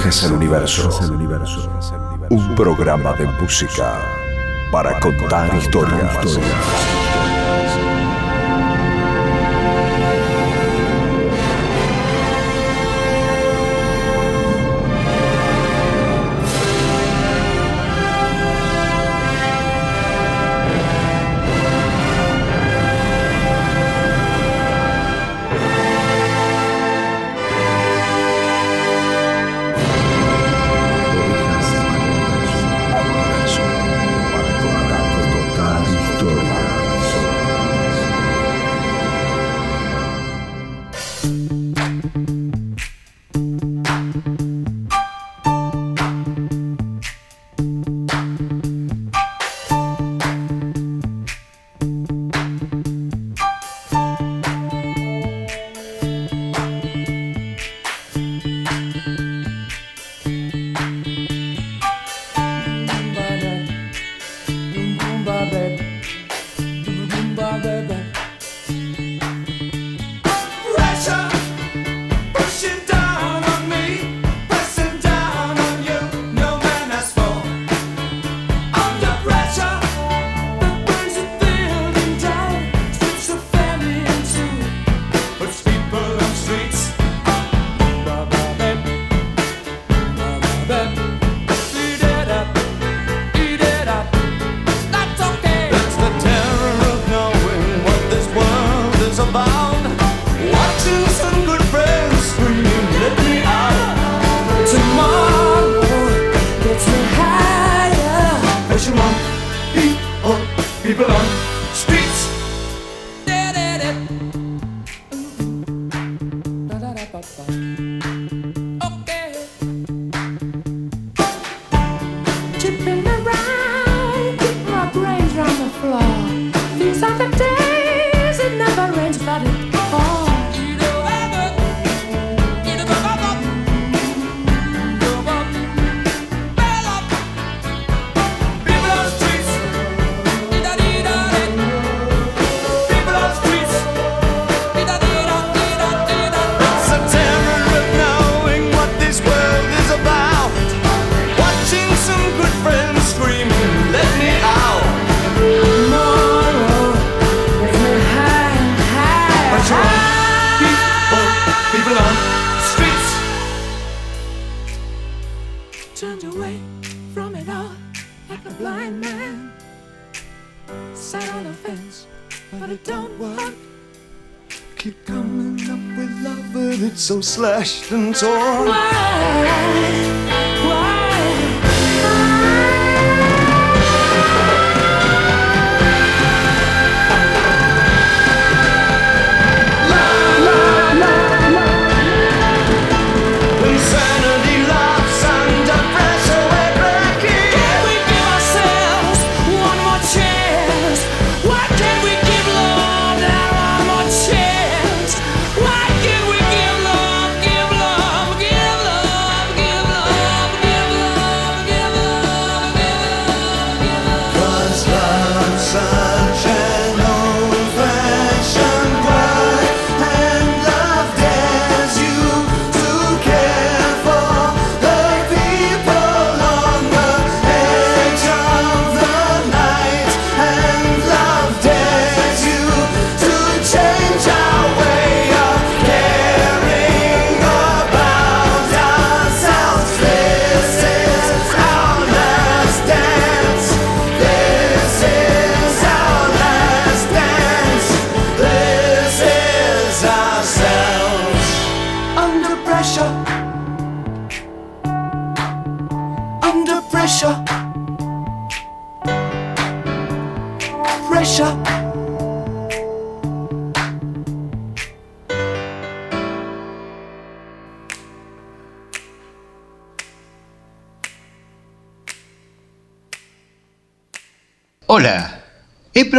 Orejas al Universo. Un programa de música para contar historias. Slashed and torn. Why?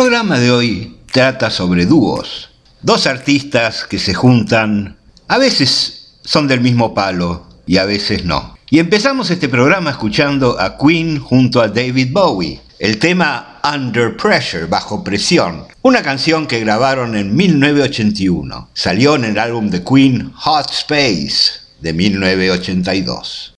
Programa de hoy trata sobre dúos, dos artistas que se juntan, a veces son del mismo palo y a veces no. Y empezamos este programa escuchando a Queen junto a David Bowie, el tema Under Pressure, bajo presión, una canción que grabaron en 1981. Salió en el álbum de Queen Hot Space de 1982.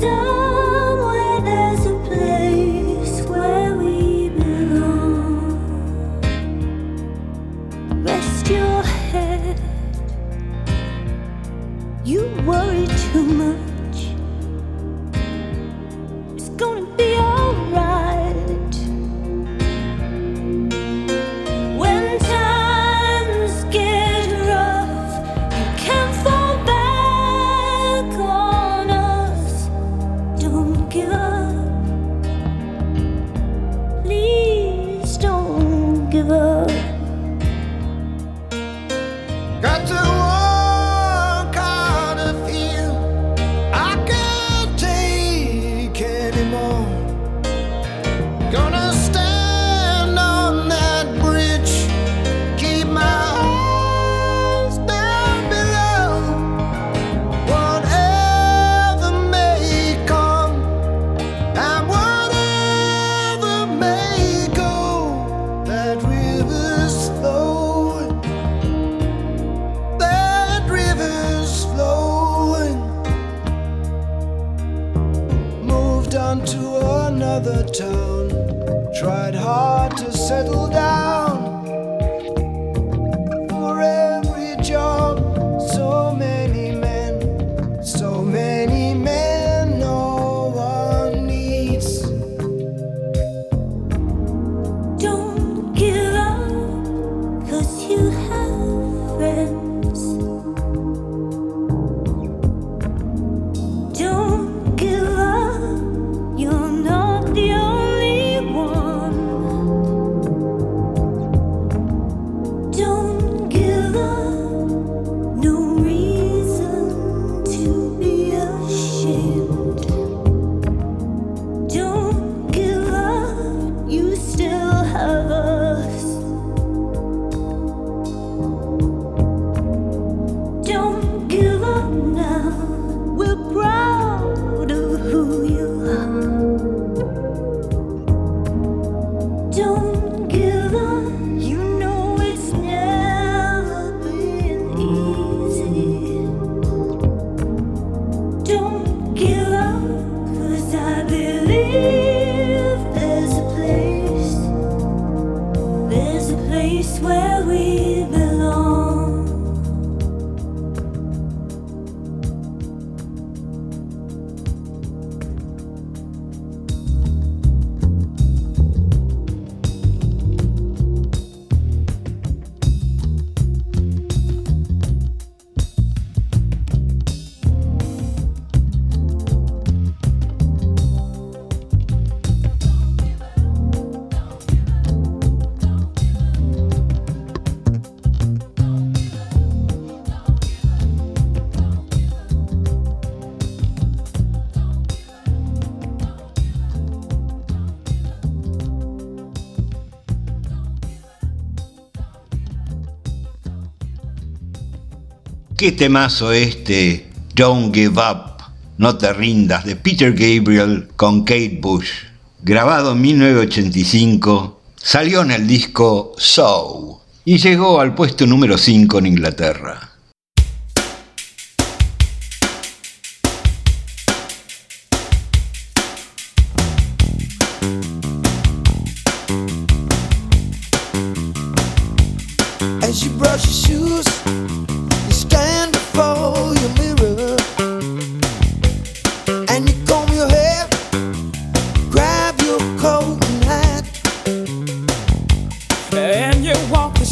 so Qué temazo este, Don't Give Up, No Te Rindas, de Peter Gabriel con Kate Bush. Grabado en 1985, salió en el disco So y llegó al puesto número 5 en Inglaterra. Y lo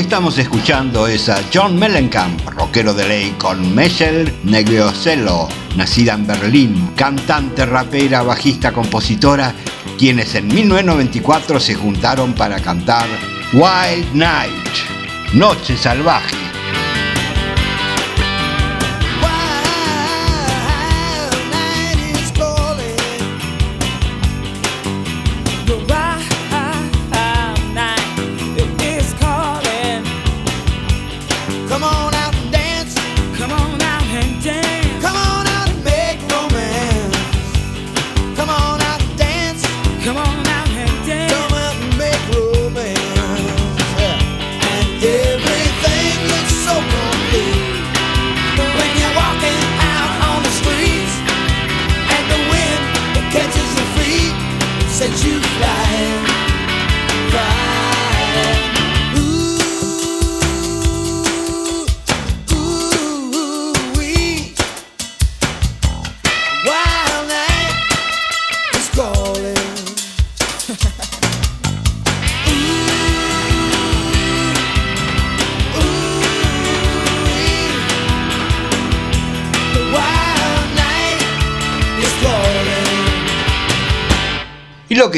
estamos escuchando es a John Mellencamp, rockero de ley con Michelle Negriocello, nacida en Berlín, cantante, rapera, bajista, compositora, quienes en 1994 se juntaron para cantar Wild Night, Noche Salvaje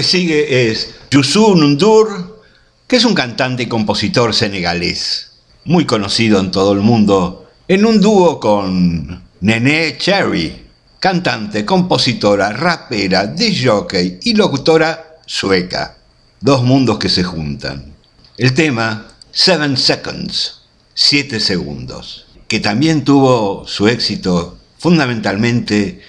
sigue es Youssou Nundur, que es un cantante y compositor senegalés, muy conocido en todo el mundo, en un dúo con Nene Cherry, cantante, compositora, rapera, de jockey y locutora sueca. Dos mundos que se juntan. El tema Seven Seconds, 7 segundos, que también tuvo su éxito fundamentalmente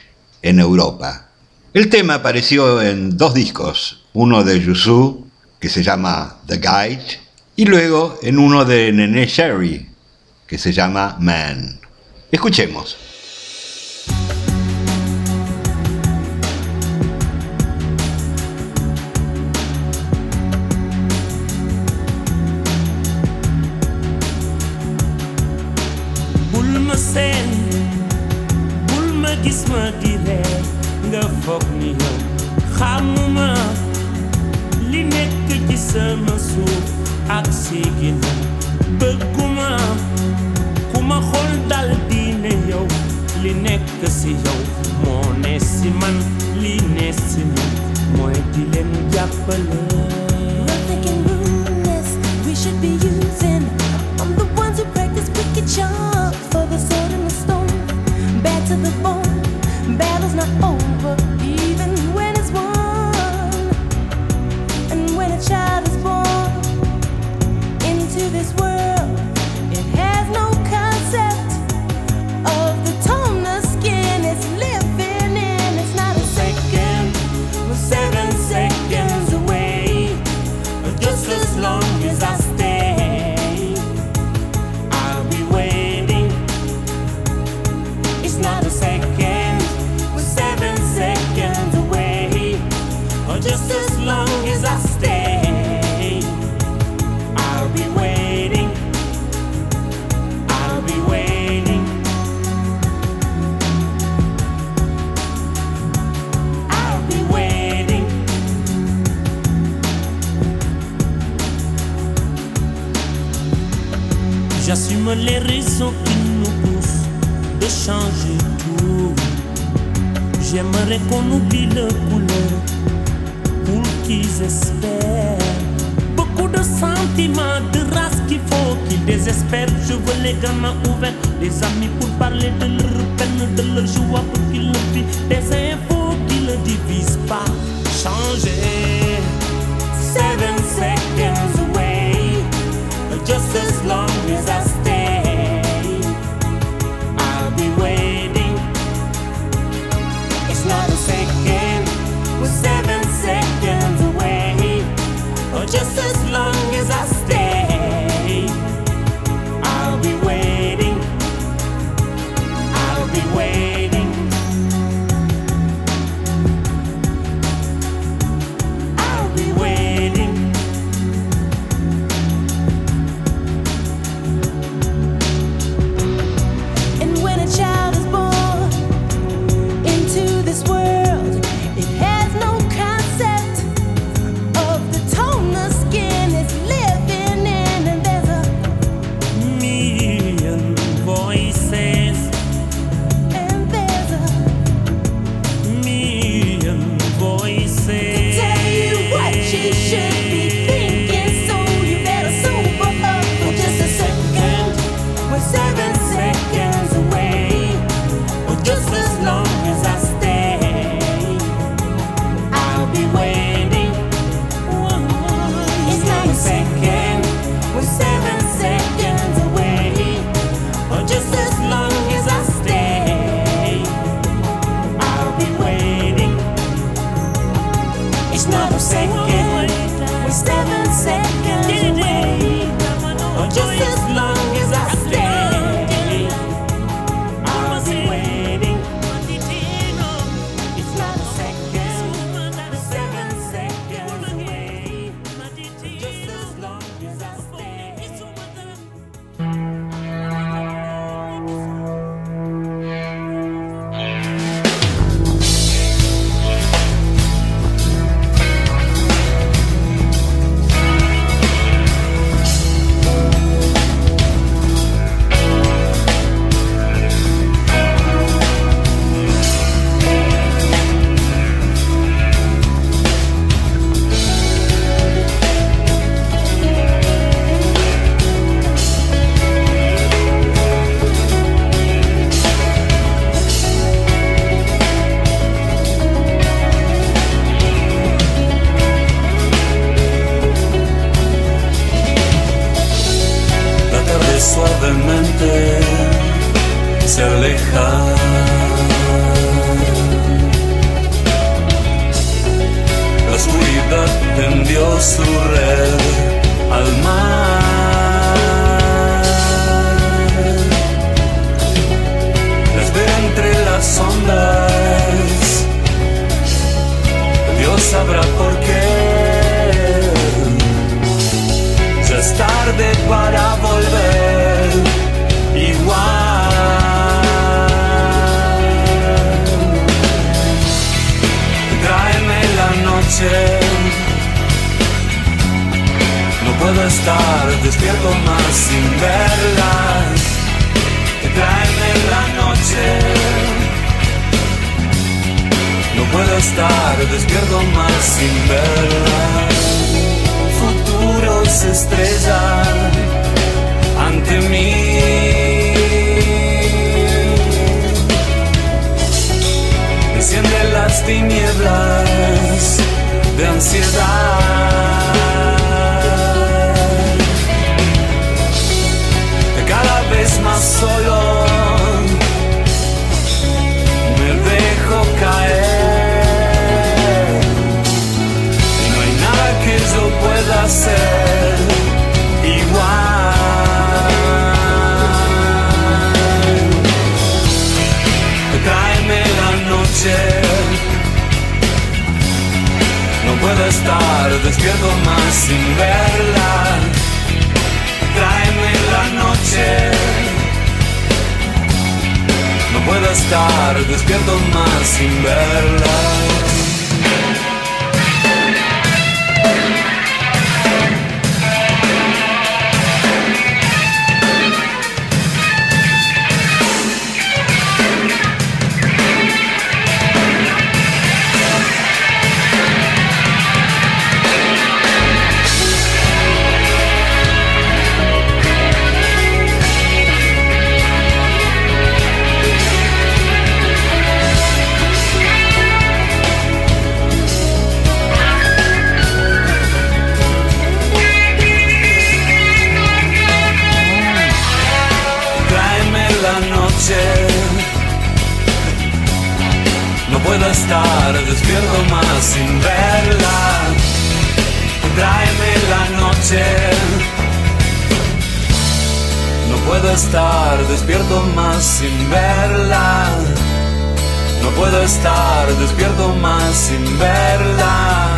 en Europa. El tema apareció en dos discos, uno de Yusu, que se llama The Guide, y luego en uno de Nene Sherry, que se llama Man. Escuchemos. Yow si man si man di Nothing can ruin this. We should be qui nous poussent de changer tout. J'aimerais qu'on oublie le couleur pour qu'ils espèrent. Beaucoup de sentiments, de race qu'il faut qu'ils désespèrent. Je veux les gamins ouverts, des amis pour parler de leur peine, de leur joie pour qu'ils le vivent. Des infos qui ne divisent pas. Changer. Seven, six. estar despierto más sin verlas que traen en la noche. No puedo estar despierto más sin verlas. Futuro se estrella ante mí. Enciende las tinieblas de ansiedad. Puedo estar despierto más sin verla. Tráeme la noche. No puedo estar despierto más sin verla. Despierto más sin verla. Tráeme la noche. No puedo estar despierto más sin verla. No puedo estar despierto más sin verla.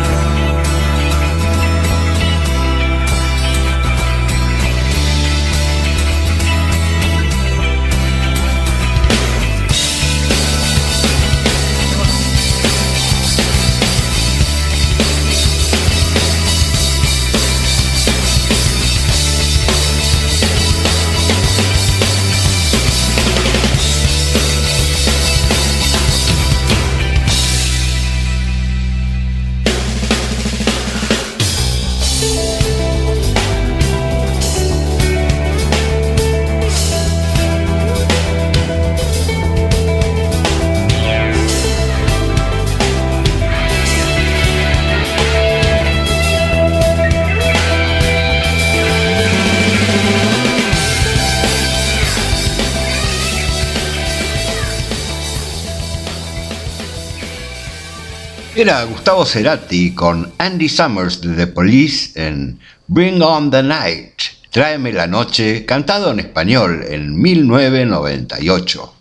Era Gustavo Cerati con Andy Summers de The Police en Bring On the Night, Tráeme la Noche, cantado en español en 1998.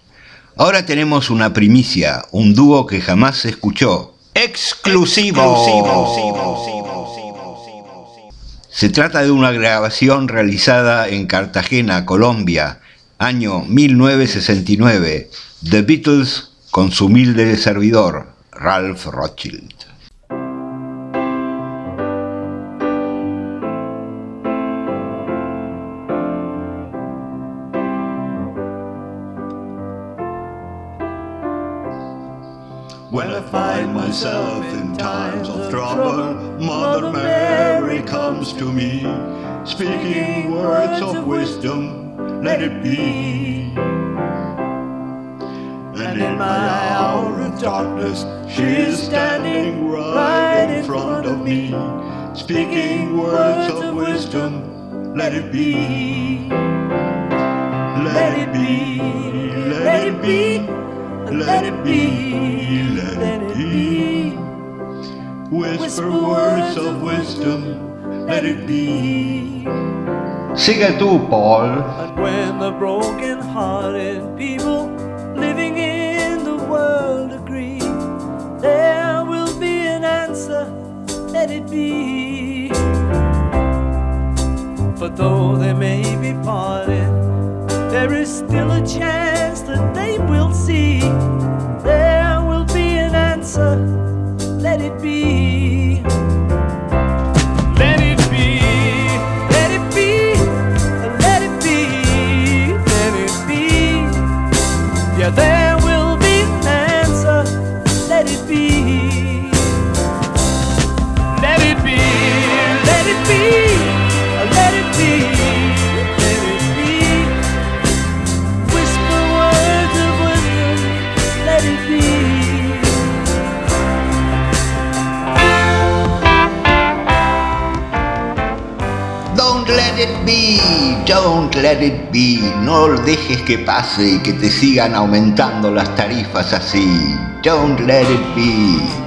Ahora tenemos una primicia, un dúo que jamás se escuchó. Exclusivo. Se trata de una grabación realizada en Cartagena, Colombia, año 1969. The Beatles con su humilde servidor, Ralph Rothschild. When I find myself in times of trouble, Mother Mary comes to me, speaking words of wisdom, let it be. Darkness, she is standing right in front of me, speaking words of wisdom. Let it be. Let it be. Let it be. Let it be. Let it be. Whisper words of wisdom. Let it be. Sing it tú, Paul. And when the broken hearted people let it be. For though they may be parted, there is still a chance that they will see. Don't let it be. No dejes que pase y que te sigan aumentando las tarifas así. Don't let it be.